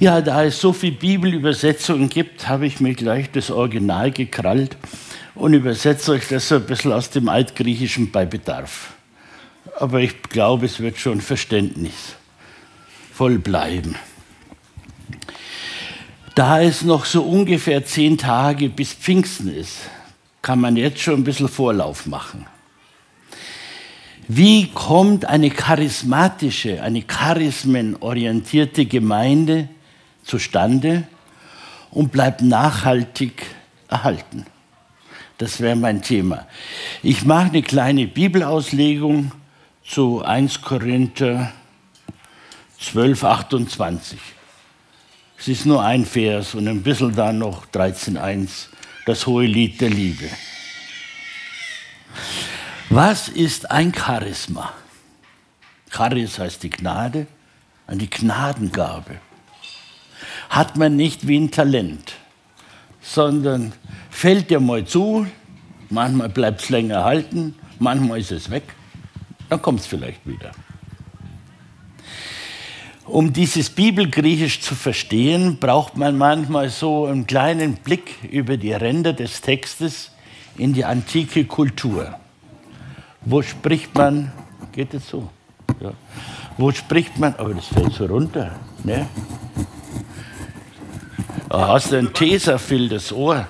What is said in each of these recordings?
Ja, da es so viele Bibelübersetzungen gibt, habe ich mir gleich das Original gekrallt und übersetze euch das so ein bisschen aus dem Altgriechischen bei Bedarf. Aber ich glaube, es wird schon verständnisvoll bleiben. Da es noch so ungefähr zehn Tage bis Pfingsten ist, kann man jetzt schon ein bisschen Vorlauf machen. Wie kommt eine charismatische, eine charismenorientierte Gemeinde zustande und bleibt nachhaltig erhalten? Das wäre mein Thema. Ich mache eine kleine Bibelauslegung zu 1 Korinther 12, 28. Es ist nur ein Vers und ein bisschen dann noch 13.1, das hohe Lied der Liebe. Was ist ein Charisma? Charis heißt die Gnade, eine Gnadengabe. Hat man nicht wie ein Talent, sondern fällt dir mal zu, manchmal bleibt es länger halten, manchmal ist es weg, dann kommt es vielleicht wieder. Um dieses Bibelgriechisch zu verstehen, braucht man manchmal so einen kleinen Blick über die Ränder des Textes in die antike Kultur. Wo spricht man, geht es so? Ja. Wo spricht man, aber das fällt so runter. Ne? Hast du ein Tesafil, das Ohr.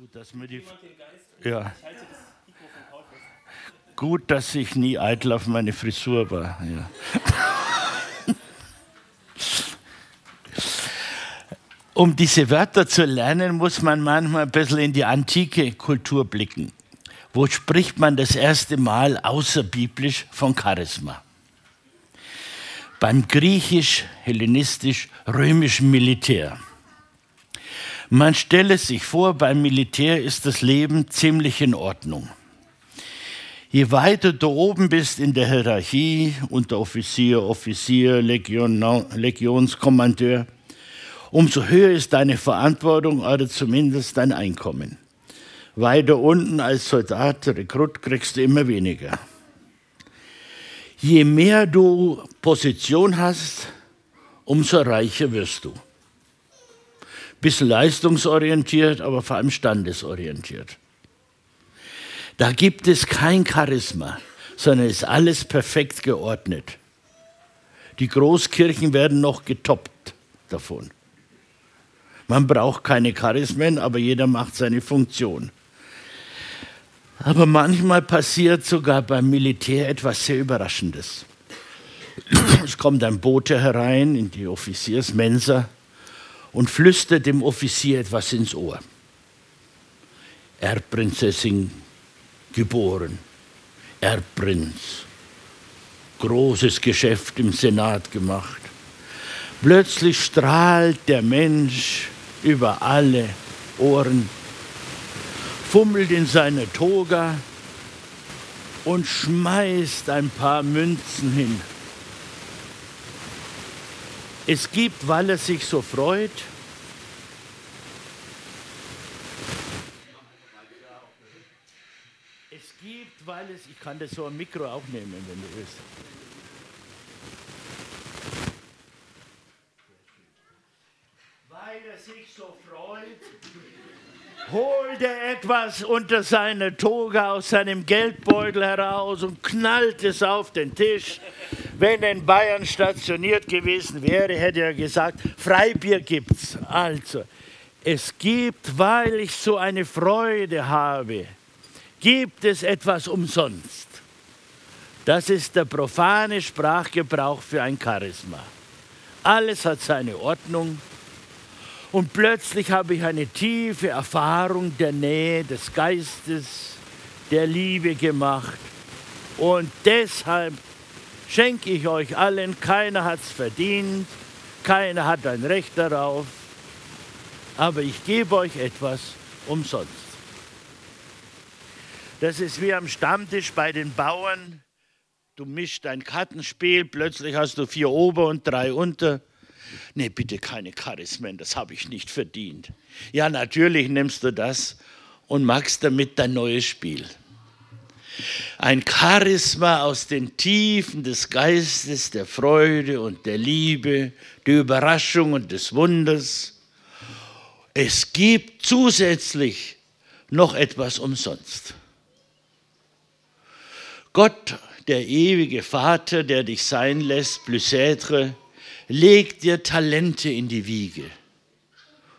Gut, dass mir die. Ja. Gut, dass ich nie eitel auf meine Frisur war. Ja. um diese Wörter zu lernen, muss man manchmal ein bisschen in die antike Kultur blicken. Wo spricht man das erste Mal außerbiblisch von Charisma? Beim griechisch-hellenistisch-römischen Militär. Man stelle sich vor, beim Militär ist das Leben ziemlich in Ordnung. Je weiter du oben bist in der Hierarchie, Unteroffizier, Offizier, Legion, Legionskommandeur, umso höher ist deine Verantwortung oder zumindest dein Einkommen. Weiter unten als Soldat, Rekrut, kriegst du immer weniger. Je mehr du Position hast, umso reicher wirst du bisschen leistungsorientiert, aber vor allem standesorientiert. Da gibt es kein Charisma, sondern ist alles perfekt geordnet. Die Großkirchen werden noch getoppt davon. Man braucht keine Charismen, aber jeder macht seine Funktion. Aber manchmal passiert sogar beim Militär etwas sehr Überraschendes. Es kommt ein Bote herein in die Offiziersmensa und flüstert dem Offizier etwas ins Ohr. Erbprinzessin geboren, Erbprinz, großes Geschäft im Senat gemacht. Plötzlich strahlt der Mensch über alle Ohren, fummelt in seine Toga und schmeißt ein paar Münzen hin. Es gibt, weil er sich so freut, es gibt, weil es, ich kann das so am Mikro auch nehmen, wenn du willst. Weil er sich so freut, holt er etwas unter seine Toga aus seinem Geldbeutel heraus und knallt es auf den Tisch. Wenn er in Bayern stationiert gewesen wäre, hätte er gesagt, Freibier gibt's. Also, es gibt, weil ich so eine Freude habe, gibt es etwas umsonst. Das ist der profane Sprachgebrauch für ein Charisma. Alles hat seine Ordnung Und plötzlich habe ich eine tiefe Erfahrung der Nähe des Geistes, der Liebe gemacht. Und deshalb schenke ich euch allen, keiner hat es verdient, keiner hat ein Recht darauf, aber ich gebe euch etwas umsonst. Das ist wie am Stammtisch bei den Bauern. Du mischst dein Kartenspiel, plötzlich hast du vier Ober und drei Unter. Nee, bitte keine Charismen, das habe ich nicht verdient. Ja, natürlich nimmst du das und machst damit dein neues Spiel. Ein Charisma aus den Tiefen des Geistes, der Freude und der Liebe, der Überraschung und des Wunders. Es gibt zusätzlich noch etwas umsonst. Gott, der ewige Vater, der dich sein lässt, plus legt dir Talente in die Wiege.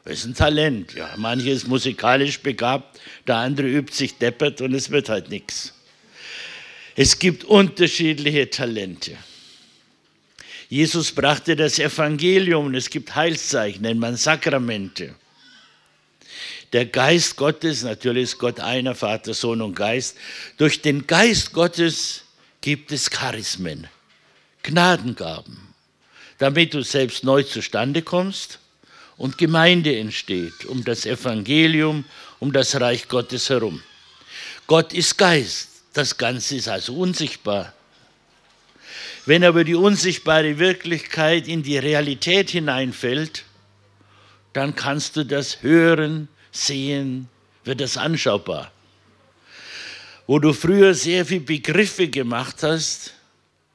Das ist ein Talent. Ja, manche ist musikalisch begabt, der andere übt sich deppert und es wird halt nichts. Es gibt unterschiedliche Talente. Jesus brachte das Evangelium und es gibt Heilszeichen, nennt man Sakramente. Der Geist Gottes, natürlich ist Gott einer, Vater, Sohn und Geist. Durch den Geist Gottes gibt es Charismen, Gnadengaben, damit du selbst neu zustande kommst und Gemeinde entsteht, um das Evangelium, um das Reich Gottes herum. Gott ist Geist, das Ganze ist also unsichtbar. Wenn aber die unsichtbare Wirklichkeit in die Realität hineinfällt, dann kannst du das hören, sehen, wird das anschaubar. Wo du früher sehr viel Begriffe gemacht hast,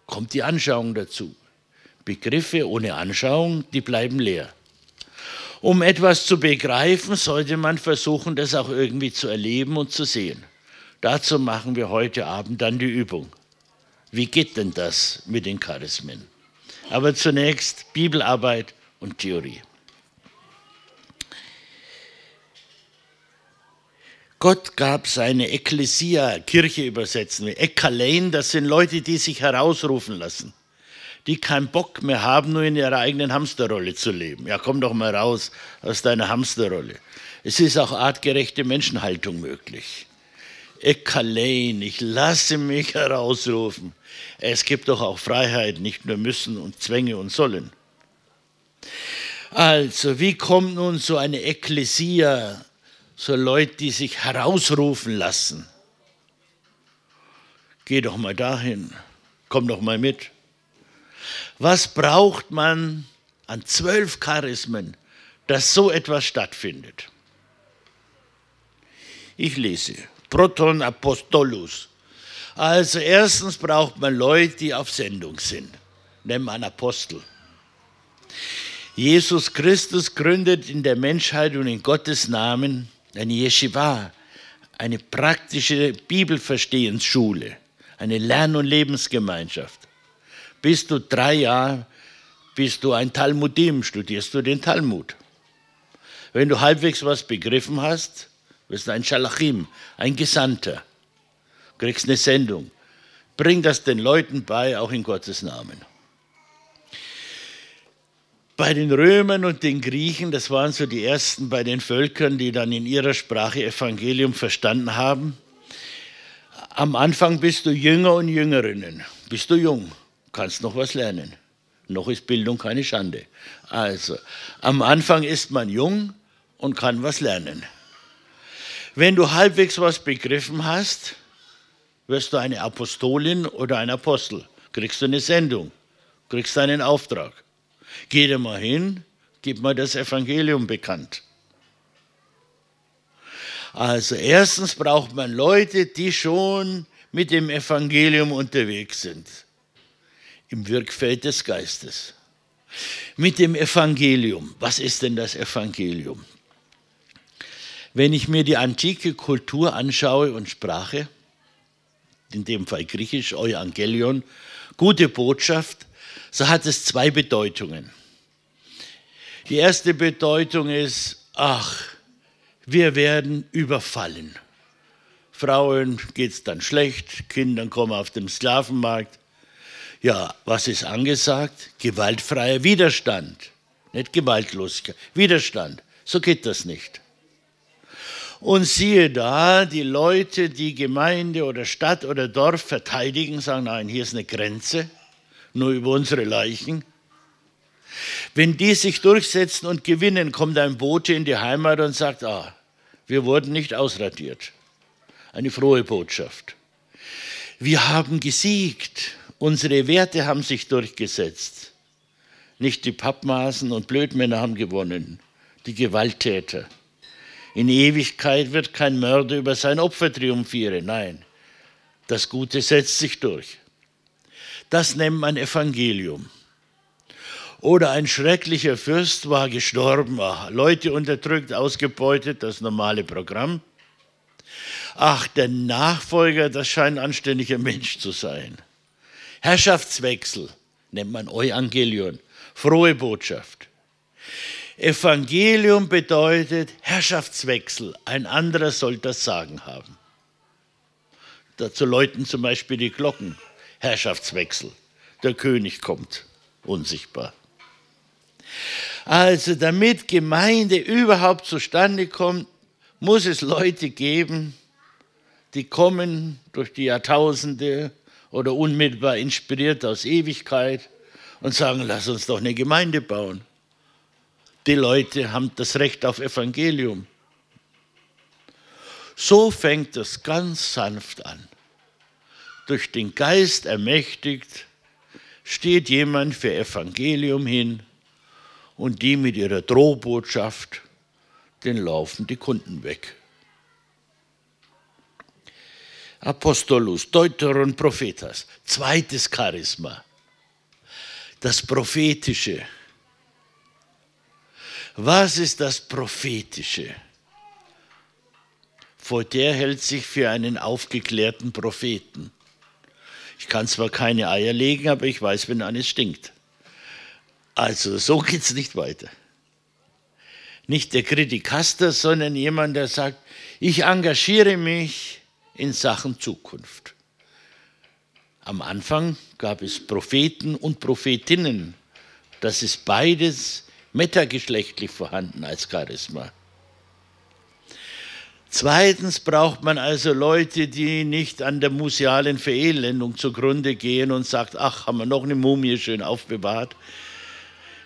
kommt die Anschauung dazu. Begriffe ohne Anschauung, die bleiben leer. Um etwas zu begreifen, sollte man versuchen, das auch irgendwie zu erleben und zu sehen. Dazu machen wir heute Abend dann die Übung. Wie geht denn das mit den Charismen? Aber zunächst Bibelarbeit und Theorie. Gott gab seine Ekklesia, Kirche übersetzen wir, Ekkalein, das sind Leute, die sich herausrufen lassen, die keinen Bock mehr haben, nur in ihrer eigenen Hamsterrolle zu leben. Ja, komm doch mal raus aus deiner Hamsterrolle. Es ist auch artgerechte Menschenhaltung möglich. Ekkalein, ich lasse mich herausrufen. Es gibt doch auch Freiheit, nicht nur müssen und Zwänge und sollen. Also, wie kommt nun so eine Ekklesia so Leute, die sich herausrufen lassen. Geh doch mal dahin, komm doch mal mit. Was braucht man an zwölf Charismen, dass so etwas stattfindet? Ich lese Proton Apostolus. Also erstens braucht man Leute, die auf Sendung sind. Nennt man Apostel. Jesus Christus gründet in der Menschheit und in Gottes Namen eine Yeshiva, eine praktische Bibelverstehensschule, eine Lern- und Lebensgemeinschaft. Bist du drei Jahre, bist du ein Talmudim, studierst du den Talmud. Wenn du halbwegs was begriffen hast, du ein Schalachim, ein Gesandter, kriegst eine Sendung. Bring das den Leuten bei, auch in Gottes Namen. Bei den Römern und den Griechen, das waren so die ersten bei den Völkern, die dann in ihrer Sprache Evangelium verstanden haben. Am Anfang bist du Jünger und Jüngerinnen. Bist du jung, kannst noch was lernen. Noch ist Bildung keine Schande. Also, am Anfang ist man jung und kann was lernen. Wenn du halbwegs was begriffen hast, wirst du eine Apostolin oder ein Apostel. Kriegst du eine Sendung, kriegst einen Auftrag. Geh da mal hin, gib mal das Evangelium bekannt. Also erstens braucht man Leute, die schon mit dem Evangelium unterwegs sind, im Wirkfeld des Geistes. Mit dem Evangelium. Was ist denn das Evangelium? Wenn ich mir die antike Kultur anschaue und Sprache, in dem Fall Griechisch, Evangelion, gute Botschaft, so hat es zwei Bedeutungen. Die erste Bedeutung ist, ach, wir werden überfallen. Frauen geht es dann schlecht, Kindern kommen auf dem Sklavenmarkt. Ja, was ist angesagt? Gewaltfreier Widerstand, nicht Gewaltlosigkeit, Widerstand. So geht das nicht. Und siehe da, die Leute, die Gemeinde oder Stadt oder Dorf verteidigen, sagen, nein, hier ist eine Grenze, nur über unsere Leichen. Wenn die sich durchsetzen und gewinnen, kommt ein Bote in die Heimat und sagt, ah, wir wurden nicht ausradiert. Eine frohe Botschaft. Wir haben gesiegt. Unsere Werte haben sich durchgesetzt. Nicht die Pappmaßen und Blödmänner haben gewonnen, die Gewalttäter. In Ewigkeit wird kein Mörder über sein Opfer triumphieren. Nein, das Gute setzt sich durch. Das nennt man Evangelium. Oder ein schrecklicher Fürst war gestorben, ach, Leute unterdrückt, ausgebeutet, das normale Programm. Ach, der Nachfolger, das scheint ein anständiger Mensch zu sein. Herrschaftswechsel nennt man Evangelion, frohe Botschaft. Evangelium bedeutet Herrschaftswechsel. Ein anderer soll das Sagen haben. Dazu läuten zum Beispiel die Glocken. Herrschaftswechsel. Der König kommt, unsichtbar. Also damit Gemeinde überhaupt zustande kommt, muss es Leute geben, die kommen durch die Jahrtausende oder unmittelbar inspiriert aus Ewigkeit und sagen, lass uns doch eine Gemeinde bauen. Die Leute haben das Recht auf Evangelium. So fängt es ganz sanft an. Durch den Geist ermächtigt steht jemand für Evangelium hin und die mit ihrer Drohbotschaft, den laufen die Kunden weg. Apostolus, Deuteron Prophetas, zweites Charisma, das Prophetische. Was ist das Prophetische? Voltaire hält sich für einen aufgeklärten Propheten. Ich kann zwar keine Eier legen, aber ich weiß, wenn eines stinkt. Also so geht es nicht weiter. Nicht der Kritikaster, sondern jemand, der sagt, ich engagiere mich in Sachen Zukunft. Am Anfang gab es Propheten und Prophetinnen. Das ist beides metageschlechtlich vorhanden als Charisma. Zweitens braucht man also Leute, die nicht an der musealen Verelendung zugrunde gehen und sagt, ach, haben wir noch eine Mumie schön aufbewahrt.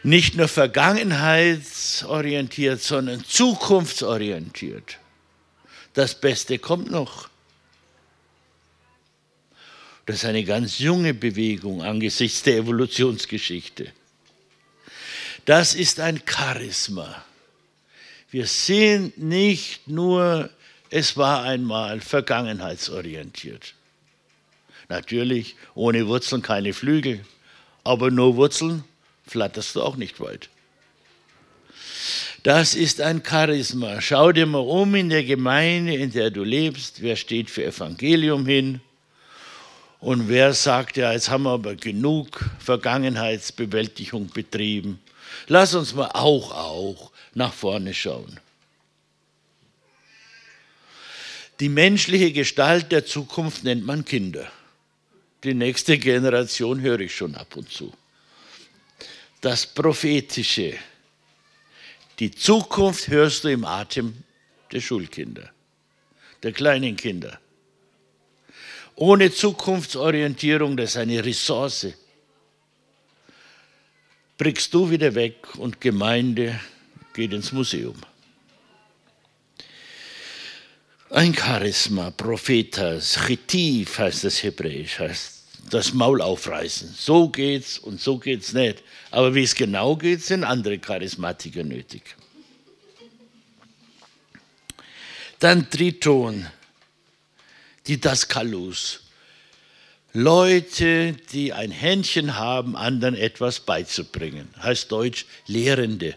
Nicht nur vergangenheitsorientiert, sondern zukunftsorientiert. Das Beste kommt noch. Das ist eine ganz junge Bewegung angesichts der Evolutionsgeschichte. Das ist ein Charisma. Wir sehen nicht nur, es war einmal vergangenheitsorientiert. Natürlich, ohne Wurzeln keine Flügel, aber nur Wurzeln flatterst du auch nicht weit. Das ist ein Charisma. Schau dir mal um in der Gemeinde, in der du lebst. Wer steht für Evangelium hin? Und wer sagt, ja, jetzt haben wir aber genug Vergangenheitsbewältigung betrieben. Lass uns mal auch, auch nach vorne schauen. Die menschliche Gestalt der Zukunft nennt man Kinder. Die nächste Generation höre ich schon ab und zu. Das Prophetische. Die Zukunft hörst du im Atem der Schulkinder, der kleinen Kinder. Ohne Zukunftsorientierung, das ist eine Ressource brichst du wieder weg und Gemeinde geht ins Museum. Ein Charisma, Prophetas, Chitiv heißt das Hebräisch, heißt das Maul aufreißen. So geht's und so geht's nicht. Aber wie es genau geht, sind andere Charismatiker nötig. Dann Triton, die Daskalus. Leute, die ein Händchen haben, anderen etwas beizubringen. Heißt Deutsch Lehrende.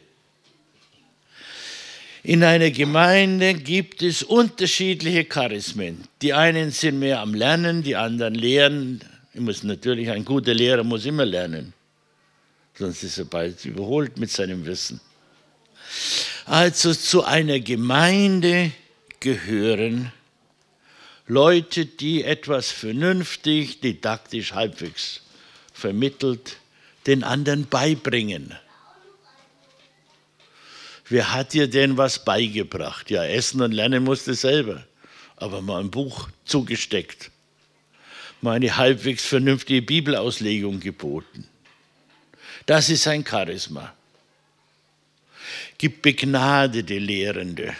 In einer Gemeinde gibt es unterschiedliche Charismen. Die einen sind mehr am Lernen, die anderen lehren. Ich muss natürlich, ein guter Lehrer muss immer lernen. Sonst ist er bald überholt mit seinem Wissen. Also zu einer Gemeinde gehören Leute, die etwas vernünftig, didaktisch halbwegs vermittelt, den anderen beibringen. Wer hat dir denn was beigebracht? Ja, essen und lernen musste selber, aber mal ein Buch zugesteckt, mal eine halbwegs vernünftige Bibelauslegung geboten. Das ist ein Charisma. Gibt begnadete Lehrende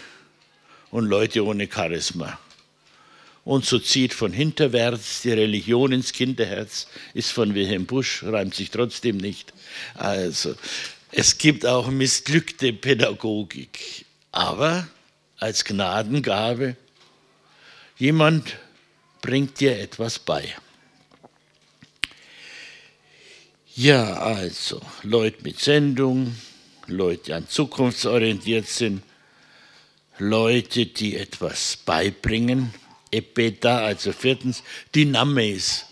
und Leute ohne Charisma. Und so zieht von hinterwärts die Religion ins Kinderherz, ist von Wilhelm Busch, reimt sich trotzdem nicht. Also, es gibt auch missglückte Pädagogik, aber als Gnadengabe, jemand bringt dir etwas bei. Ja, also, Leute mit Sendung, Leute, die an zukunftsorientiert sind, Leute, die etwas beibringen, Epeta, also viertens, Dynamis.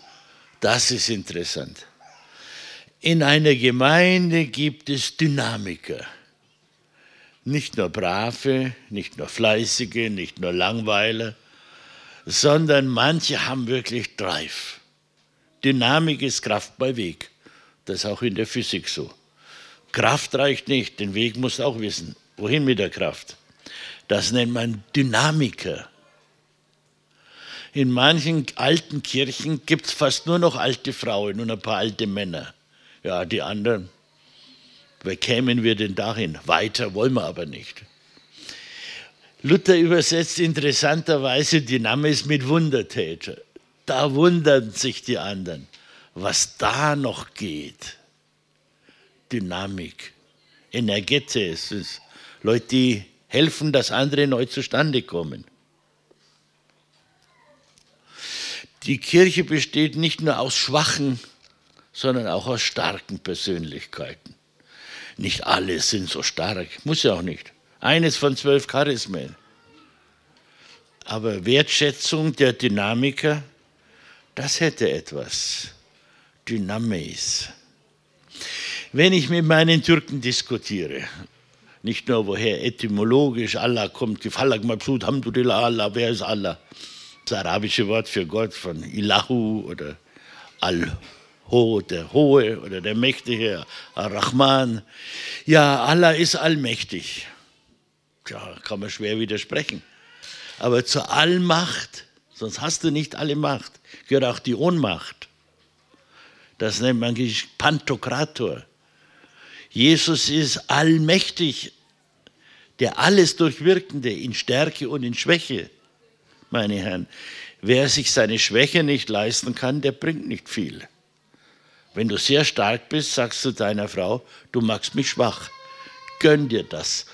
Das ist interessant. In einer Gemeinde gibt es Dynamiker. Nicht nur Brave, nicht nur Fleißige, nicht nur Langweiler, sondern manche haben wirklich Drive. Dynamik ist Kraft bei Weg. Das ist auch in der Physik so. Kraft reicht nicht, den Weg musst du auch wissen. Wohin mit der Kraft? Das nennt man Dynamiker. In manchen alten Kirchen gibt es fast nur noch alte Frauen und ein paar alte Männer. Ja, die anderen, wer kämen wir denn dahin? Weiter wollen wir aber nicht. Luther übersetzt interessanterweise Dynamis mit Wundertäter. Da wundern sich die anderen, was da noch geht. Dynamik, Energetes, Leute, die helfen, dass andere neu zustande kommen. Die Kirche besteht nicht nur aus schwachen, sondern auch aus starken Persönlichkeiten. Nicht alle sind so stark, muss ja auch nicht. Eines von zwölf Charismen. Aber Wertschätzung der Dynamiker, das hätte etwas. Dynamis. Wenn ich mit meinen Türken diskutiere, nicht nur woher etymologisch Allah kommt, Falak Mabsud, Hamdulillah, Allah, wer ist Allah? Das arabische Wort für Gott von Ilahu oder Al-Ho, der Hohe oder der Mächtige, Ar-Rahman. Ja, Allah ist allmächtig. Ja, kann man schwer widersprechen. Aber zur Allmacht, sonst hast du nicht alle Macht, gehört auch die Ohnmacht. Das nennt man Pantokrator. Jesus ist allmächtig, der alles Durchwirkende in Stärke und in Schwäche meine Herren. Wer sich seine Schwäche nicht leisten kann, der bringt nicht viel. Wenn du sehr stark bist, sagst du deiner Frau, du magst mich schwach. Gönn dir das.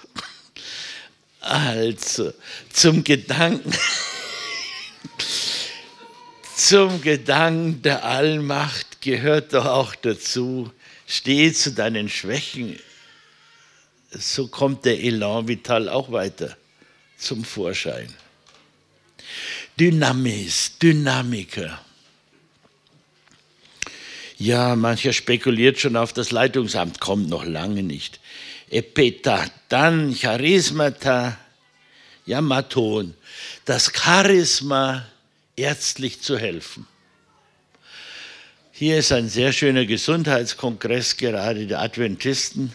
Also, zum Gedanken, zum Gedanken der Allmacht gehört doch auch dazu, steh zu deinen Schwächen. So kommt der Elan Vital auch weiter zum Vorschein. Dynamis, Dynamiker. Ja, mancher spekuliert schon auf das Leitungsamt, kommt noch lange nicht. Epeta, dann Charismata, Yamaton, das Charisma, ärztlich zu helfen. Hier ist ein sehr schöner Gesundheitskongress gerade der Adventisten.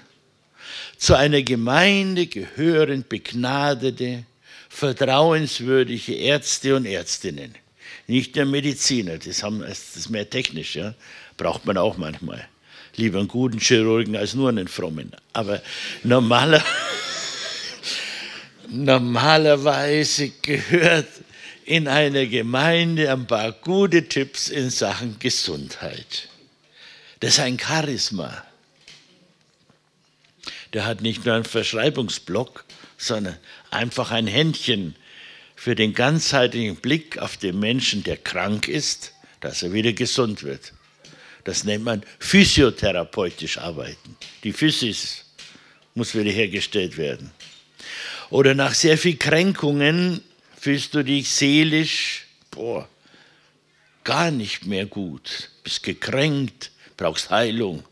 Zu einer Gemeinde gehören begnadete, vertrauenswürdige Ärzte und Ärztinnen. Nicht der Mediziner, das, haben, das ist mehr technisch, ja? braucht man auch manchmal. Lieber einen guten Chirurgen als nur einen frommen. Aber normaler, normalerweise gehört in einer Gemeinde ein paar gute Tipps in Sachen Gesundheit. Das ist ein Charisma. Der hat nicht nur einen Verschreibungsblock, sondern einfach ein Händchen für den ganzheitlichen Blick auf den Menschen, der krank ist, dass er wieder gesund wird. Das nennt man physiotherapeutisch arbeiten. Die Physis muss wiederhergestellt werden. Oder nach sehr viel Kränkungen fühlst du dich seelisch, boah, gar nicht mehr gut, bist gekränkt, brauchst Heilung.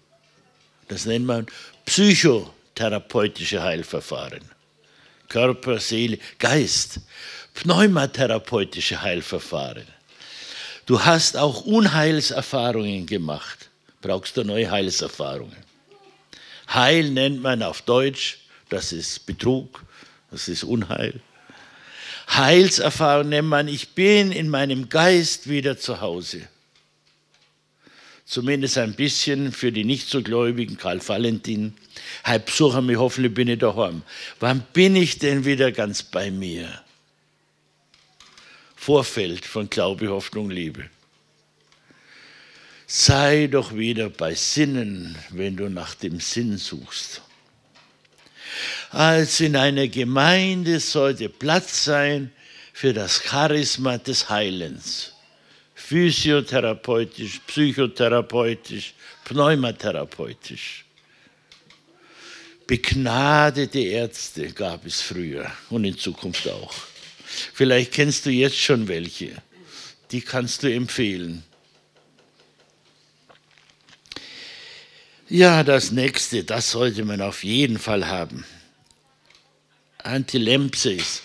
Das nennt man psychotherapeutische Heilverfahren. Körper, Seele, Geist. Pneumatherapeutische Heilverfahren. Du hast auch Unheilserfahrungen gemacht. Brauchst du neue Heilserfahrungen. Heil nennt man auf Deutsch das ist Betrug, das ist Unheil. Heilserfahrung nennt man, ich bin in meinem Geist wieder zu Hause. Zumindest ein bisschen für die nicht so Gläubigen, Karl Valentin. Halb besuchen mich, hoffentlich bin ich daheim. Wann bin ich denn wieder ganz bei mir? Vorfeld von Glaube, Hoffnung, Liebe. Sei doch wieder bei Sinnen, wenn du nach dem Sinn suchst. Als in einer Gemeinde sollte Platz sein für das Charisma des Heilens. Physiotherapeutisch, psychotherapeutisch, pneumatherapeutisch. Begnadete Ärzte gab es früher und in Zukunft auch. Vielleicht kennst du jetzt schon welche. Die kannst du empfehlen. Ja, das nächste, das sollte man auf jeden Fall haben. Antilempsis,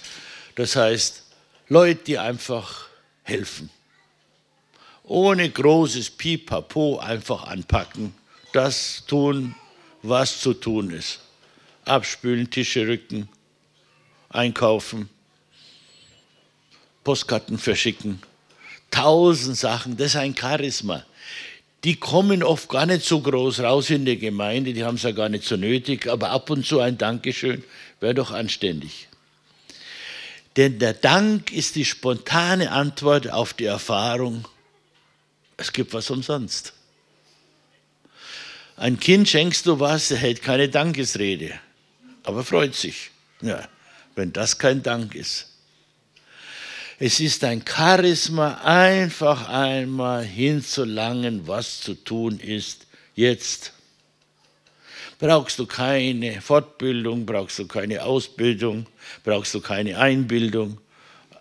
das heißt Leute, die einfach helfen. Ohne großes Pipapo einfach anpacken, das tun, was zu tun ist. Abspülen, Tische rücken, einkaufen, Postkarten verschicken. Tausend Sachen, das ist ein Charisma die kommen oft gar nicht so groß raus in der Gemeinde, die haben es ja gar nicht so nötig, aber ab und zu ein Dankeschön wäre doch anständig. Denn der Dank ist die spontane Antwort auf die Erfahrung, es gibt was umsonst. Ein Kind schenkst du was, er hält keine Dankesrede, aber freut sich. Ja, wenn das kein Dank ist. Es ist ein Charisma, einfach einmal hinzulangen, was zu tun ist, jetzt. Brauchst du keine Fortbildung, brauchst du keine Ausbildung, brauchst du keine Einbildung,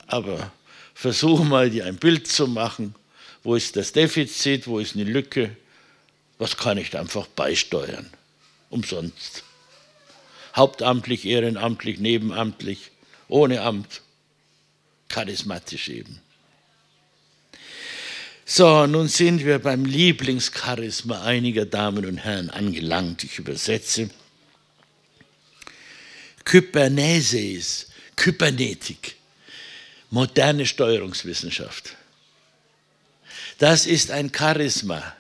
aber versuch mal, dir ein Bild zu machen. Wo ist das Defizit, wo ist eine Lücke? Was kann ich einfach beisteuern? Umsonst. Hauptamtlich, ehrenamtlich, nebenamtlich, ohne Amt charismatisch eben. So, nun sind wir beim Lieblingscharisma einiger Damen und Herren angelangt. Ich übersetze. Kybernesis, Kybernetik, moderne Steuerungswissenschaft. Das ist ein Charisma.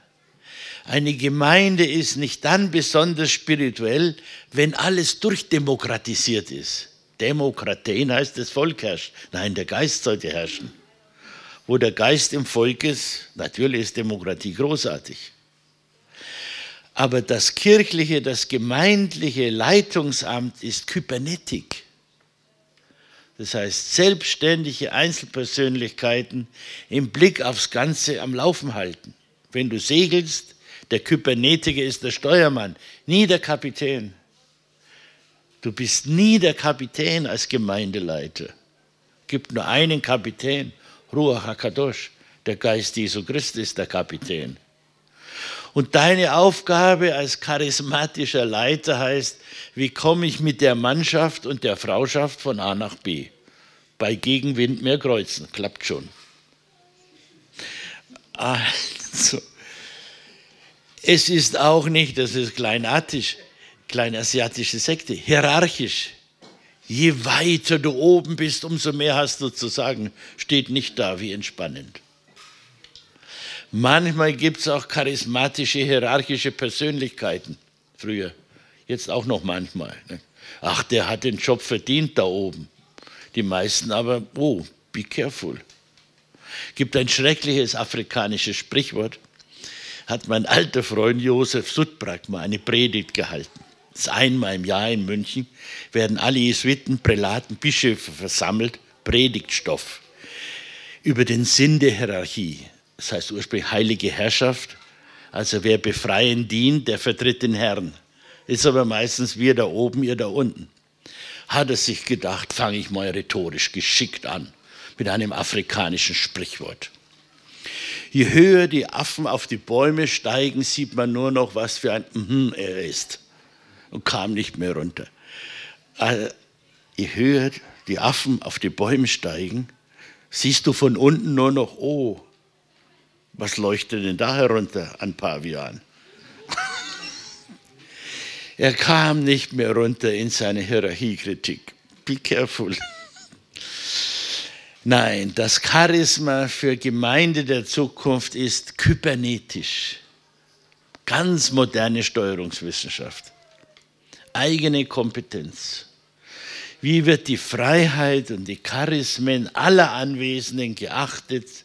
Eine Gemeinde ist nicht dann besonders spirituell, wenn alles durchdemokratisiert ist. Demokratien heißt, das Volk herrscht. Nein, der Geist sollte herrschen. Wo der Geist im Volk ist, natürlich ist Demokratie großartig. Aber das kirchliche, das gemeindliche Leitungsamt ist Kybernetik. Das heißt, selbstständige Einzelpersönlichkeiten im Blick aufs Ganze am Laufen halten. Wenn du segelst, der Kybernetiker ist der Steuermann, nie der Kapitän. Du bist nie der Kapitän als Gemeindeleiter. Es gibt nur einen Kapitän, Ruach HaKadosh, der Geist Jesu Christi ist der Kapitän. Und deine Aufgabe als charismatischer Leiter heißt, wie komme ich mit der Mannschaft und der Frauschaft von A nach B? Bei Gegenwind mehr kreuzen, klappt schon. Also, es ist auch nicht, das ist kleinartig, kleine asiatische Sekte, hierarchisch. Je weiter du oben bist, umso mehr hast du zu sagen, steht nicht da wie entspannend. Manchmal gibt es auch charismatische, hierarchische Persönlichkeiten. Früher, jetzt auch noch manchmal. Ne? Ach, der hat den Job verdient da oben. Die meisten aber, oh, be careful. Gibt ein schreckliches afrikanisches Sprichwort. Hat mein alter Freund Josef Sudbrak mal eine Predigt gehalten das einmal im Jahr in München, werden alle Jesuiten, Prälaten, Bischöfe versammelt, Predigtstoff über den Sinn der Hierarchie. Das heißt ursprünglich heilige Herrschaft. Also wer befreien dient, der vertritt den Herrn. Ist aber meistens wir da oben, ihr da unten. Hat er sich gedacht, fange ich mal rhetorisch geschickt an mit einem afrikanischen Sprichwort. Je höher die Affen auf die Bäume steigen, sieht man nur noch, was für ein mhm er ist und kam nicht mehr runter. Also, je höher die Affen auf die Bäume steigen, siehst du von unten nur noch, oh, was leuchtet denn da herunter an Pavian? Er kam nicht mehr runter in seine Hierarchiekritik. Be careful. Nein, das Charisma für Gemeinde der Zukunft ist kybernetisch. Ganz moderne Steuerungswissenschaft. Eigene Kompetenz. Wie wird die Freiheit und die Charismen aller Anwesenden geachtet,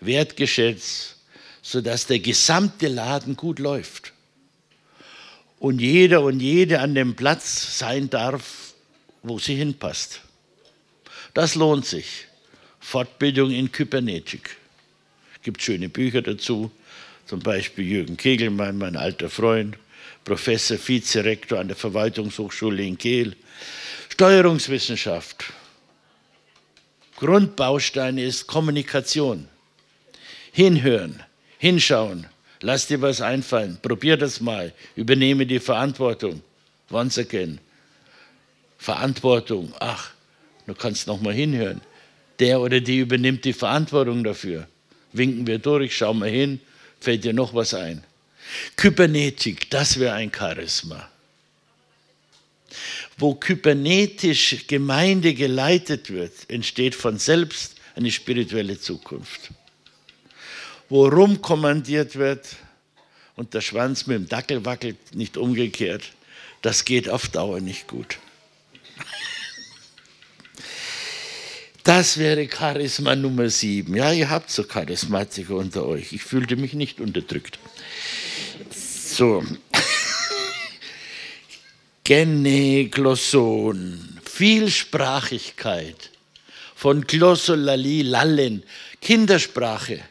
wertgeschätzt, sodass der gesamte Laden gut läuft? Und jeder und jede an dem Platz sein darf, wo sie hinpasst. Das lohnt sich. Fortbildung in Kybernetik. Gibt schöne Bücher dazu, zum Beispiel Jürgen Kegelmann, mein alter Freund, Professor, Vizerektor an der Verwaltungshochschule in Kehl. Steuerungswissenschaft. Grundbaustein ist Kommunikation. Hinhören, hinschauen, lass dir was einfallen, probier das mal, übernehme die Verantwortung. Once again. Verantwortung, ach, du kannst noch mal hinhören. Der oder die übernimmt die Verantwortung dafür. Winken wir durch, schauen wir hin, fällt dir noch was ein. Kybernetik, das wäre ein Charisma. Wo kybernetisch Gemeinde geleitet wird, entsteht von selbst eine spirituelle Zukunft. Wo rumkommandiert wird und der Schwanz mit dem Dackel wackelt, nicht umgekehrt, das geht auf Dauer nicht gut. Das wäre Charisma Nummer sieben. Ja, ihr habt so Charismatiker unter euch. Ich fühlte mich nicht unterdrückt. So. Genegloson, Vielsprachigkeit von Glossolali, Lallen, Kindersprache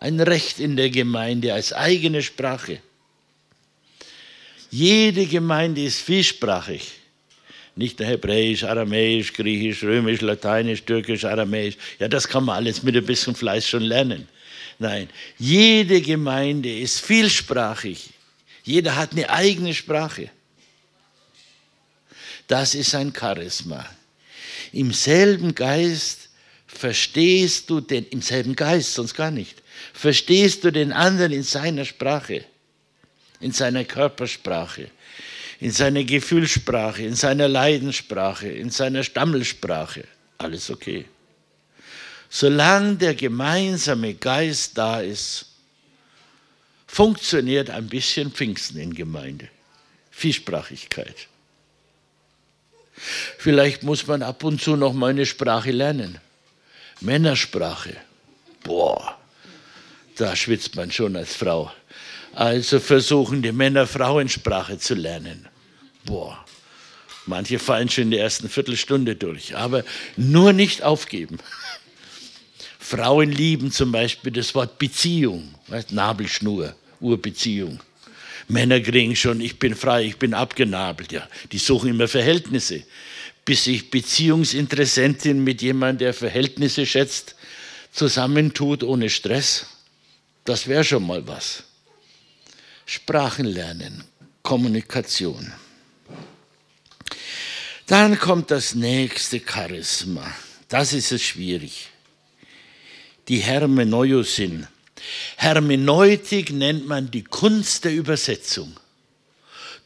ein Recht in der Gemeinde als eigene Sprache. Jede Gemeinde ist vielsprachig. Nicht nur Hebräisch, Aramäisch, Griechisch, Römisch, Lateinisch, Türkisch, Aramäisch. Ja, das kann man alles mit ein bisschen Fleiß schon lernen. Nein, jede Gemeinde ist vielsprachig. Jeder hat eine eigene Sprache. Das ist ein Charisma. Im selben Geist verstehst du den, im selben Geist, sonst gar nicht, verstehst du den anderen in seiner Sprache, in seiner Körpersprache in seiner Gefühlssprache, in seiner Leidenssprache, in seiner Stammelsprache. Alles okay. Solange der gemeinsame Geist da ist, funktioniert ein bisschen Pfingsten in Gemeinde. Vielsprachigkeit. Vielleicht muss man ab und zu noch mal eine Sprache lernen. Männersprache. Da schwitzt man schon als Frau. Also versuchen die Männer Frauensprache zu lernen. Boah, manche fallen schon in der ersten Viertelstunde durch, aber nur nicht aufgeben. Frauen lieben zum Beispiel das Wort Beziehung, Nabelschnur, Urbeziehung. Männer kriegen schon, ich bin frei, ich bin abgenabelt. Ja, die suchen immer Verhältnisse. Bis sich Beziehungsinteressentin mit jemandem, der Verhältnisse schätzt, zusammentut ohne Stress, das wäre schon mal was. Sprachen lernen, Kommunikation. Dann kommt das nächste Charisma. Das ist es schwierig. Die Hermeneusin. Hermeneutik nennt man die Kunst der Übersetzung.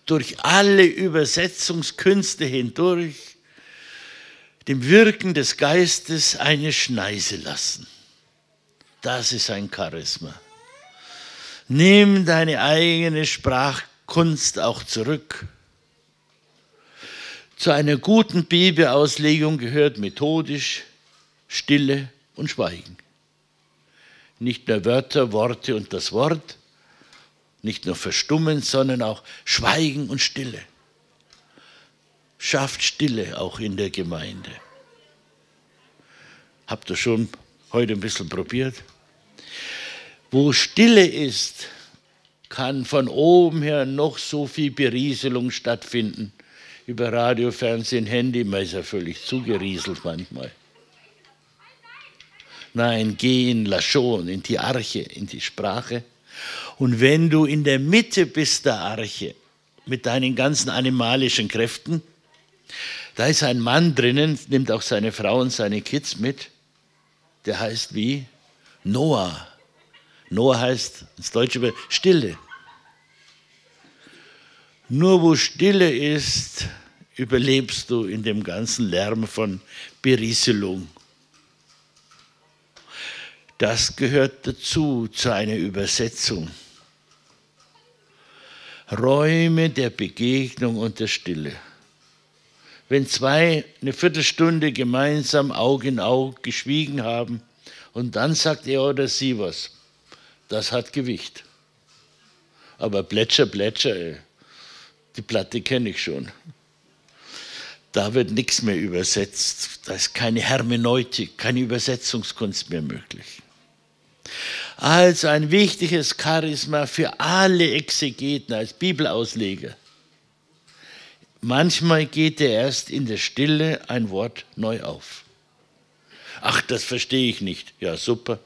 Durch alle Übersetzungskünste hindurch dem Wirken des Geistes eine Schneise lassen. Das ist ein Charisma. Nimm deine eigene Sprachkunst auch zurück. Zu einer guten Bibelauslegung gehört methodisch Stille und Schweigen. Nicht nur Wörter, Worte und das Wort, nicht nur verstummen, sondern auch Schweigen und Stille. Schafft Stille auch in der Gemeinde. Habt ihr schon heute ein bisschen probiert? Wo Stille ist, kann von oben her noch so viel Berieselung stattfinden. Über Radio, Fernsehen, Handy, man ist ja völlig zugerieselt manchmal. Nein, geh in Lachon, in die Arche, in die Sprache. Und wenn du in der Mitte bist der Arche, mit deinen ganzen animalischen Kräften, da ist ein Mann drinnen, nimmt auch seine Frau und seine Kids mit, der heißt wie? Noah. Noah heißt ins Deutsche Stille. Nur wo Stille ist, überlebst du in dem ganzen Lärm von Berieselung. Das gehört dazu, zu einer Übersetzung. Räume der Begegnung und der Stille. Wenn zwei eine Viertelstunde gemeinsam Auge in Auge geschwiegen haben und dann sagt er oder sie was, das hat Gewicht. Aber Plätscher, Plätscher, ey. die Platte kenne ich schon. Da wird nichts mehr übersetzt. Da ist keine Hermeneutik, keine Übersetzungskunst mehr möglich. Also ein wichtiges Charisma für alle Exegeten als Bibelausleger. Manchmal geht er erst in der Stille ein Wort neu auf. Ach, das verstehe ich nicht. Ja, super.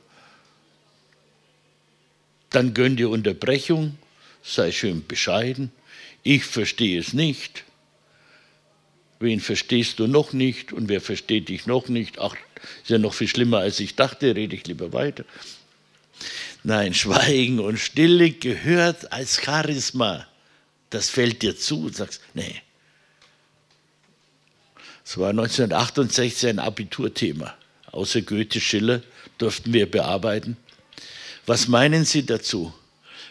Dann gönn dir Unterbrechung, sei schön bescheiden. Ich verstehe es nicht. Wen verstehst du noch nicht und wer versteht dich noch nicht? Ach, ist ja noch viel schlimmer, als ich dachte, rede ich lieber weiter. Nein, Schweigen und Stille gehört als Charisma. Das fällt dir zu und sagst, nee. Es war 1968 ein Abiturthema. Außer Goethe, Schiller durften wir bearbeiten. Was meinen Sie dazu?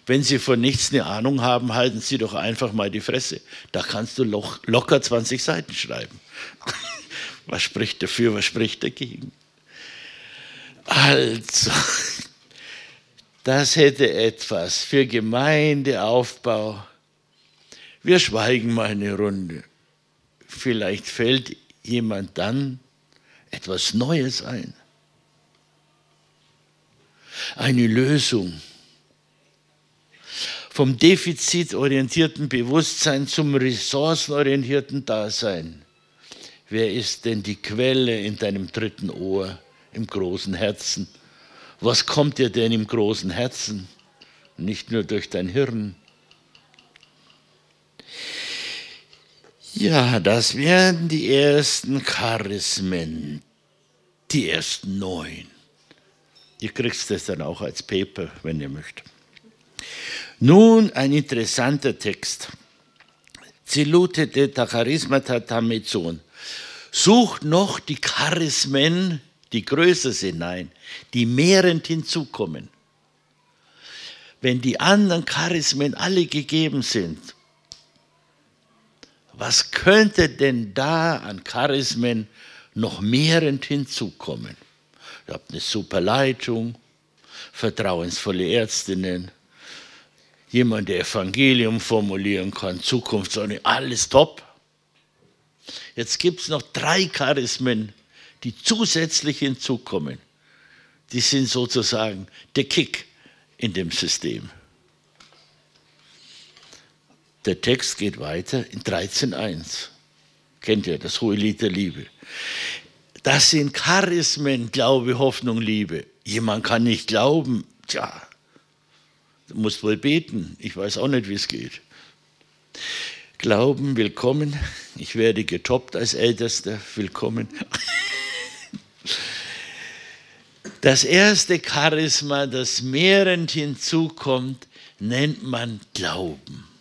Wenn Sie von nichts eine Ahnung haben, halten Sie doch einfach mal die Fresse. Da kannst du locker 20 Seiten schreiben. Was spricht dafür, was spricht dagegen? Also, das hätte etwas für Gemeindeaufbau. Wir schweigen mal eine Runde. Vielleicht fällt jemand dann etwas Neues ein. Eine Lösung vom defizitorientierten Bewusstsein zum ressourcenorientierten Dasein. Wer ist denn die Quelle in deinem dritten Ohr, im großen Herzen? Was kommt dir denn im großen Herzen? Nicht nur durch dein Hirn. Ja, das wären die ersten Charismen, die ersten neun. Ihr kriegt das dann auch als Paper, wenn ihr möchtet. Nun ein interessanter Text. Zilute de Charismata tamezon. Sucht noch die Charismen, die größer sind, nein, die mehrend hinzukommen. Wenn die anderen Charismen alle gegeben sind, was könnte denn da an Charismen noch mehrend hinzukommen? Ihr habt eine super Leitung, vertrauensvolle Ärztinnen, jemand, der Evangelium formulieren kann, Zukunftssonne, alles top. Jetzt gibt es noch drei Charismen, die zusätzlich hinzukommen. Die sind sozusagen der Kick in dem System. Der Text geht weiter in 13.1. Kennt ihr das hohe Lied der Liebe? Das sind Charismen, Glaube, Hoffnung, Liebe. Jemand kann nicht glauben, tja, Du musst wohl beten. Ich weiß auch nicht, wie es geht. Glauben, willkommen. Ich werde getoppt als Ältester. Willkommen. Das erste Charisma, das mehrend hinzukommt, nennt man Glauben.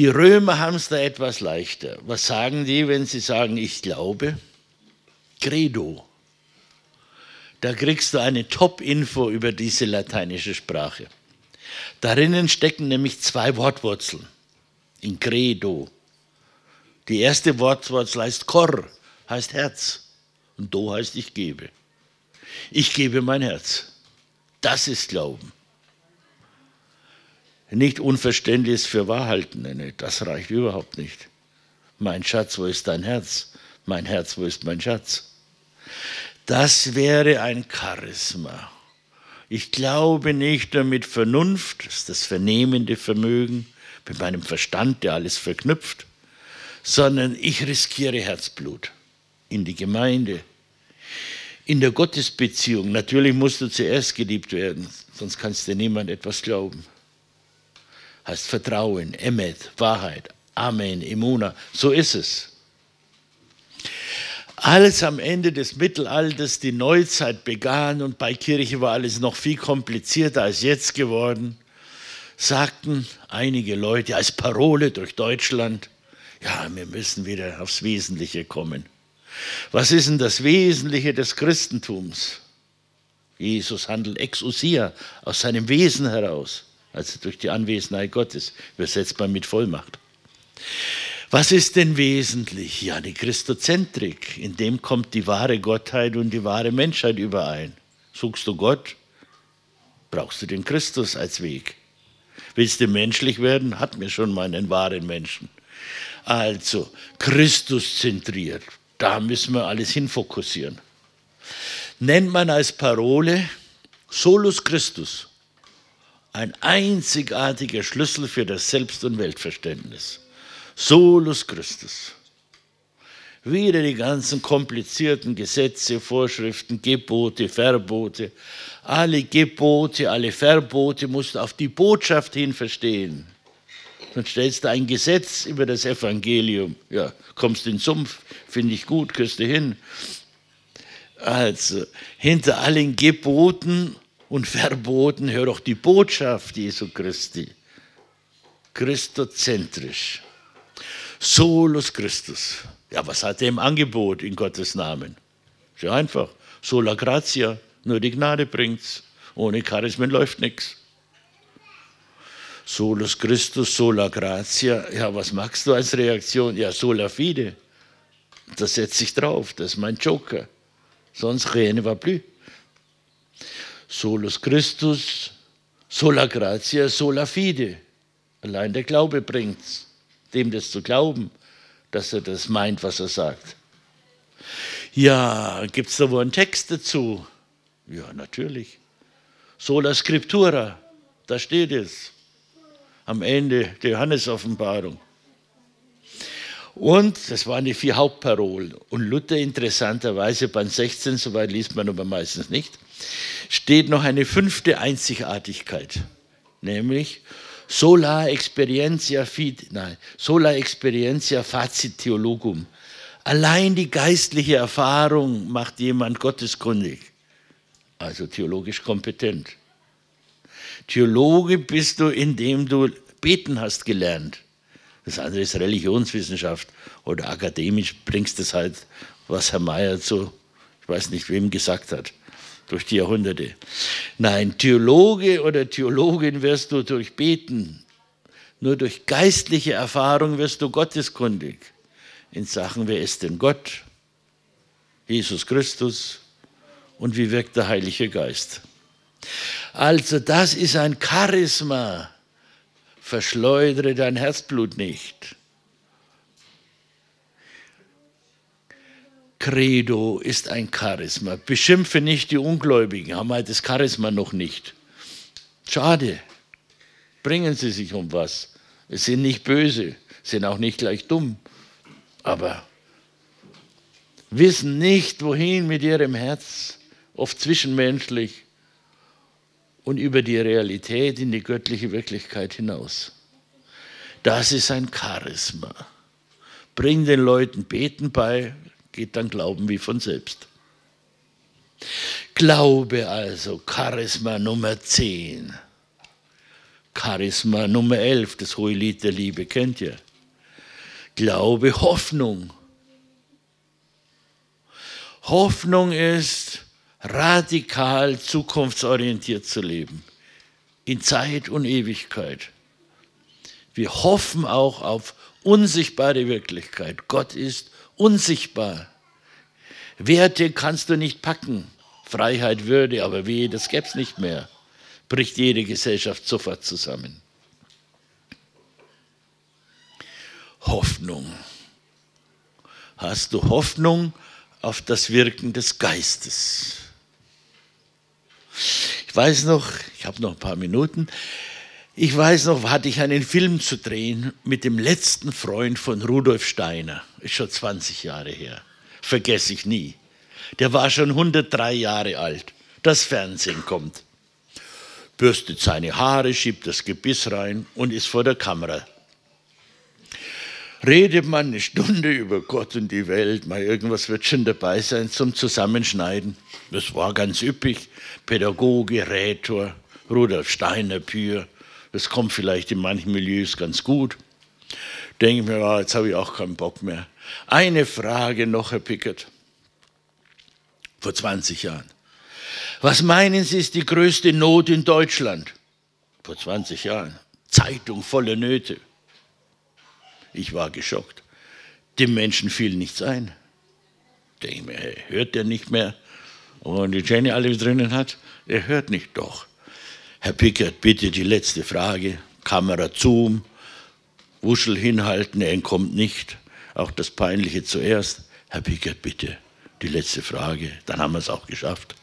Die Römer haben es da etwas leichter. Was sagen die, wenn sie sagen, ich glaube? Credo. Da kriegst du eine Top-Info über diese lateinische Sprache. Darinnen stecken nämlich zwei Wortwurzeln. In Credo. Die erste Wortwurzel heißt Cor, heißt Herz. Und Do heißt ich gebe. Ich gebe mein Herz. Das ist Glauben. Nicht Unverständnis für Wahrhalten, das reicht überhaupt nicht. Mein Schatz, wo ist dein Herz? Mein Herz, wo ist mein Schatz? Das wäre ein Charisma. Ich glaube nicht nur mit Vernunft, das ist das vernehmende Vermögen, mit meinem Verstand, der alles verknüpft, sondern ich riskiere Herzblut in die Gemeinde, in der Gottesbeziehung. Natürlich musst du zuerst geliebt werden, sonst kannst dir niemand etwas glauben. Heißt Vertrauen, Emmet, Wahrheit, Amen, Imuna, so ist es als am Ende des Mittelalters die Neuzeit begann und bei Kirche war alles noch viel komplizierter als jetzt geworden, sagten einige Leute als Parole durch Deutschland, ja, wir müssen wieder aufs Wesentliche kommen. Was ist denn das Wesentliche des Christentums? Jesus handelt ex usia, aus seinem Wesen heraus, also durch die Anwesenheit Gottes, übersetzt man mit Vollmacht. Was ist denn wesentlich? Ja, die Christozentrik. In dem kommt die wahre Gottheit und die wahre Menschheit überein. Suchst du Gott, brauchst du den Christus als Weg. Willst du menschlich werden, hat mir schon mal einen wahren Menschen. Also, Christus zentriert. Da müssen wir alles hinfokussieren. Nennt man als Parole Solus Christus. Ein einzigartiger Schlüssel für das Selbst- und Weltverständnis. Solus Christus. Wieder die ganzen komplizierten Gesetze, Vorschriften, Gebote, Verbote. Alle Gebote, alle Verbote musst du auf die Botschaft hin verstehen. Dann stellst du ein Gesetz über das Evangelium. Ja, kommst in den Sumpf, finde ich gut, kriegst du hin. Also, hinter allen Geboten und Verboten hör doch die Botschaft Jesu Christi. Christozentrisch. Solus Christus. Ja, was hat er im Angebot in Gottes Namen? Sehr einfach. Sola gratia, nur die Gnade bringt's. Ohne Charismen läuft nichts. Solus Christus, sola gratia. Ja, was machst du als Reaktion? Ja, sola fide. Das setze ich drauf, das ist mein Joker. Sonst rien va plus. Solus Christus, sola gratia, sola fide. Allein der Glaube bringt's, dem das zu glauben dass er das meint, was er sagt. Ja, gibt es da wohl einen Text dazu? Ja, natürlich. Sola Scriptura, da steht es. Am Ende der Johannes-Offenbarung. Und das waren die vier Hauptparolen. Und Luther interessanterweise beim 16, soweit liest man aber meistens nicht, steht noch eine fünfte Einzigartigkeit, nämlich sola experientia fide, nein, sola experientia facit theologum. Allein die geistliche Erfahrung macht jemand gotteskundig, also theologisch kompetent. Theologe bist du, indem du beten hast gelernt. Das andere ist Religionswissenschaft oder akademisch bringst es halt, was Herr Mayer so, ich weiß nicht wem gesagt hat durch die Jahrhunderte. Nein, Theologe oder Theologin wirst du durch Beten, nur durch geistliche Erfahrung wirst du gotteskundig in Sachen, wer ist denn Gott? Jesus Christus und wie wirkt der Heilige Geist? Also das ist ein Charisma. Verschleudere dein Herzblut nicht. Credo ist ein Charisma. Beschimpfe nicht die Ungläubigen, haben halt das Charisma noch nicht. Schade. Bringen sie sich um was. Es sind nicht böse, sind auch nicht gleich dumm, aber wissen nicht, wohin mit ihrem Herz, oft zwischenmenschlich und über die Realität in die göttliche Wirklichkeit hinaus. Das ist ein Charisma. Bring den Leuten Beten bei, geht dann Glauben wie von selbst. Glaube also, Charisma Nummer 10. Charisma Nummer 11, das hohe Lied der Liebe, kennt ihr. Glaube, Hoffnung. Hoffnung ist, radikal zukunftsorientiert zu leben, in Zeit und Ewigkeit. Wir hoffen auch auf unsichtbare Wirklichkeit. Gott ist unsichtbar. Werte kannst du nicht packen. Freiheit, Würde, aber wehe, das gäbe es nicht mehr. Bricht jede Gesellschaft sofort zusammen. Hoffnung. Hast du Hoffnung auf das Wirken des Geistes? Ich weiß noch, ich habe noch ein paar Minuten, ich weiß noch, hatte ich einen Film zu drehen mit dem letzten Freund von Rudolf Steiner. Ist schon 20 Jahre her. Vergesse ich nie. Der war schon 103 Jahre alt. Das Fernsehen kommt. Bürstet seine Haare, schiebt das Gebiss rein und ist vor der Kamera. Redet man eine Stunde über Gott und die Welt, mal irgendwas wird schon dabei sein zum Zusammenschneiden. Das war ganz üppig. Pädagoge, Rätor, Rudolf Steiner, Pür Das kommt vielleicht in manchen Milieus ganz gut. Denke ich mir, ah, jetzt habe ich auch keinen Bock mehr. Eine Frage noch, Herr Pickert. Vor 20 Jahren. Was meinen Sie ist die größte Not in Deutschland? Vor 20 Jahren. Zeitung voller Nöte. Ich war geschockt. Dem Menschen fiel nichts ein. Denke ich mir, hey, hört der nicht mehr? Und die Jenny alle drinnen hat, er hört nicht doch. Herr Pickert, bitte die letzte Frage. Kamera zoom, Wuschel hinhalten, er entkommt nicht. Auch das Peinliche zuerst. Herr Pickert, bitte, die letzte Frage. Dann haben wir es auch geschafft.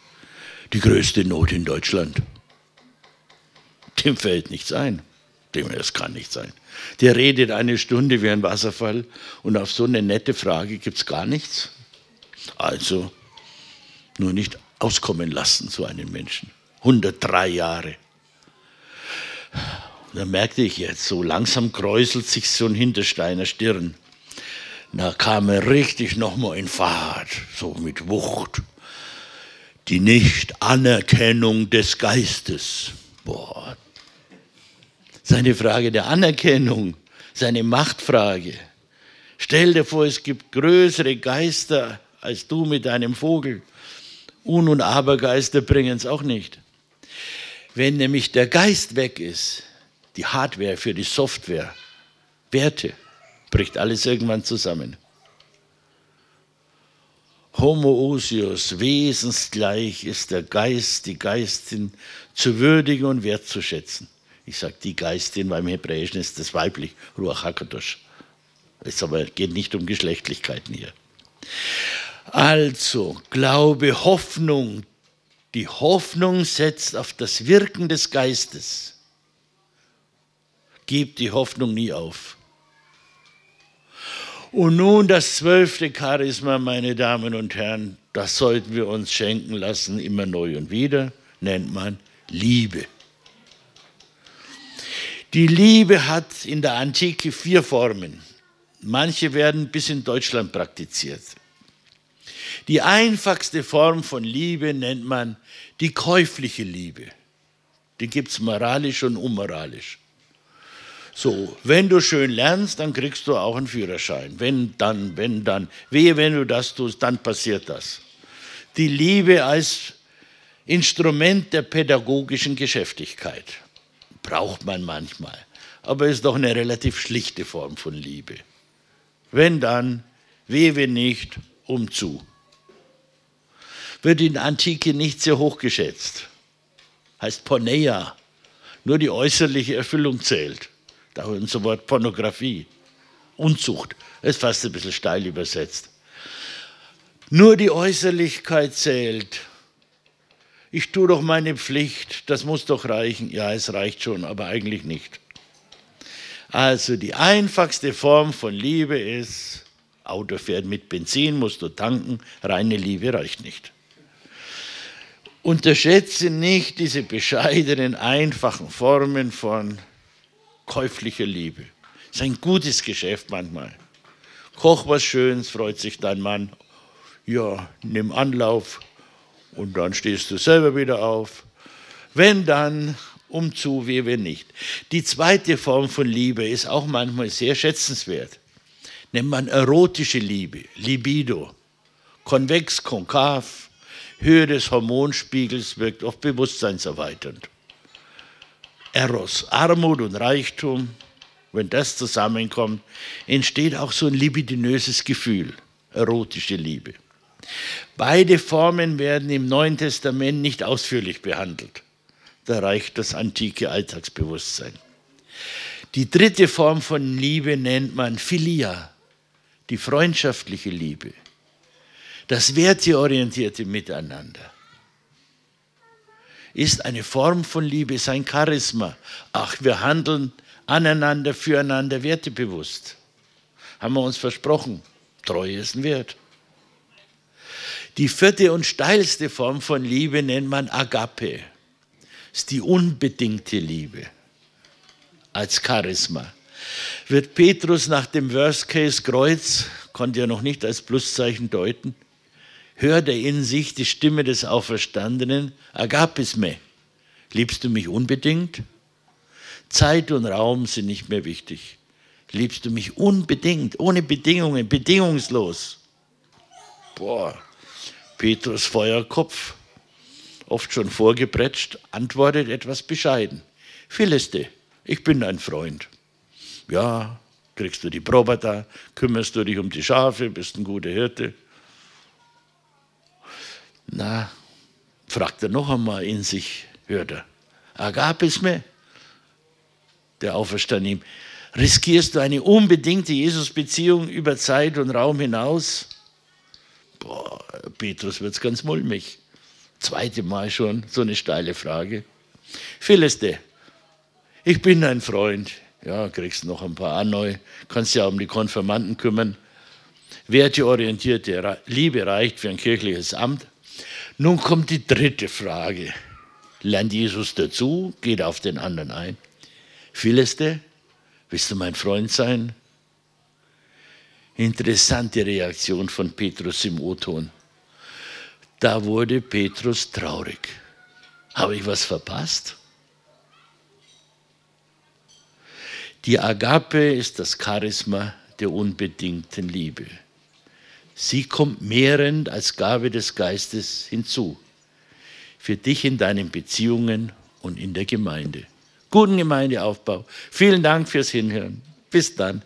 Die größte Not in Deutschland. Dem fällt nichts ein. Dem, das kann nicht sein. Der redet eine Stunde wie ein Wasserfall und auf so eine nette Frage gibt es gar nichts. Also nur nicht auskommen lassen, so einen Menschen. 103 Jahre. Da merkte ich jetzt, so langsam kräuselt sich so ein Hintersteiner Stirn. Da kam er richtig nochmal in Fahrt, so mit Wucht. Die Nicht-Anerkennung des Geistes. Boah. Seine Frage der Anerkennung, seine Machtfrage. Stell dir vor, es gibt größere Geister als du mit deinem Vogel. Un- und Abergeister bringen es auch nicht. Wenn nämlich der Geist weg ist, die Hardware für die Software, Werte, bricht alles irgendwann zusammen. Homoousios, wesensgleich ist der Geist, die Geistin zu würdigen und wertzuschätzen. Ich sage die Geistin, weil im Hebräischen ist das weiblich, Ruach HaKadosh. Es aber geht nicht um Geschlechtlichkeiten hier. Also, Glaube, Hoffnung. Die Hoffnung setzt auf das Wirken des Geistes. Gib die Hoffnung nie auf. Und nun das zwölfte Charisma, meine Damen und Herren, das sollten wir uns schenken lassen, immer neu und wieder, nennt man Liebe. Die Liebe hat in der Antike vier Formen. Manche werden bis in Deutschland praktiziert. Die einfachste Form von Liebe nennt man die käufliche Liebe. Die gibt es moralisch und unmoralisch. So, wenn du schön lernst, dann kriegst du auch einen Führerschein. Wenn, dann, wenn, dann. Wehe, wenn du das tust, dann passiert das. Die Liebe als Instrument der pädagogischen Geschäftigkeit braucht man manchmal. Aber ist doch eine relativ schlichte Form von Liebe. Wenn dann, wehe, wenn nicht, umzu wird in der Antike nicht sehr hoch geschätzt. Heißt Porneia. Nur die äußerliche Erfüllung zählt. Da unser Wort Pornografie. Unzucht. Ist fast ein bisschen steil übersetzt. Nur die Äußerlichkeit zählt. Ich tue doch meine Pflicht, das muss doch reichen. Ja, es reicht schon, aber eigentlich nicht. Also die einfachste Form von Liebe ist, Auto fährt mit Benzin, musst du tanken, reine Liebe reicht nicht. Unterschätze nicht diese bescheidenen, einfachen Formen von käuflicher Liebe. Ist ein gutes Geschäft manchmal. Koch was Schönes, freut sich dein Mann. Ja, nimm Anlauf und dann stehst du selber wieder auf. Wenn dann, umzu, wie wenn nicht. Die zweite Form von Liebe ist auch manchmal sehr schätzenswert. Nennt man erotische Liebe, Libido. Konvex, konkav, Höhe des Hormonspiegels wirkt oft bewusstseinserweiternd. Eros, Armut und Reichtum, wenn das zusammenkommt, entsteht auch so ein libidinöses Gefühl, erotische Liebe. Beide Formen werden im Neuen Testament nicht ausführlich behandelt. Da reicht das antike Alltagsbewusstsein. Die dritte Form von Liebe nennt man Philia, die freundschaftliche Liebe das werteorientierte Miteinander ist eine Form von Liebe, sein Charisma. Ach, wir handeln aneinander, füreinander wertebewusst. Haben wir uns versprochen. Treue ist ein Wert. Die vierte und steilste Form von Liebe nennt man Agape. Ist die unbedingte Liebe als Charisma. Wird Petrus nach dem Worst Case Kreuz, konnte er noch nicht als Pluszeichen deuten, hört er in sich die Stimme des Auferstandenen, Agapis me, liebst du mich unbedingt? Zeit und Raum sind nicht mehr wichtig. Liebst du mich unbedingt, ohne Bedingungen, bedingungslos? Boah, Petrus Feuerkopf, oft schon vorgebretscht, antwortet etwas bescheiden. Philiste, ich bin dein Freund. Ja, kriegst du die Probata, kümmerst du dich um die Schafe, bist ein guter Hirte. Na, fragt er noch einmal in sich, hört er. Agapes me? Der Auferstandene. Riskierst du eine unbedingte Jesus-Beziehung über Zeit und Raum hinaus? Boah, Petrus wird es ganz mulmig. Zweite Mal schon so eine steile Frage. Philiste, ich bin dein Freund. Ja, kriegst noch ein paar Anneu, kannst ja um die Konfirmanden kümmern. Werteorientierte Liebe reicht für ein kirchliches Amt. Nun kommt die dritte Frage. Lernt Jesus dazu, geht auf den anderen ein. Philiste, willst du mein Freund sein? Interessante Reaktion von Petrus im O-Ton. Da wurde Petrus traurig. Habe ich was verpasst? Die Agape ist das Charisma der unbedingten Liebe. Sie kommt mehrend als Gabe des Geistes hinzu. Für dich in deinen Beziehungen und in der Gemeinde. Guten Gemeindeaufbau. Vielen Dank fürs Hinhören. Bis dann.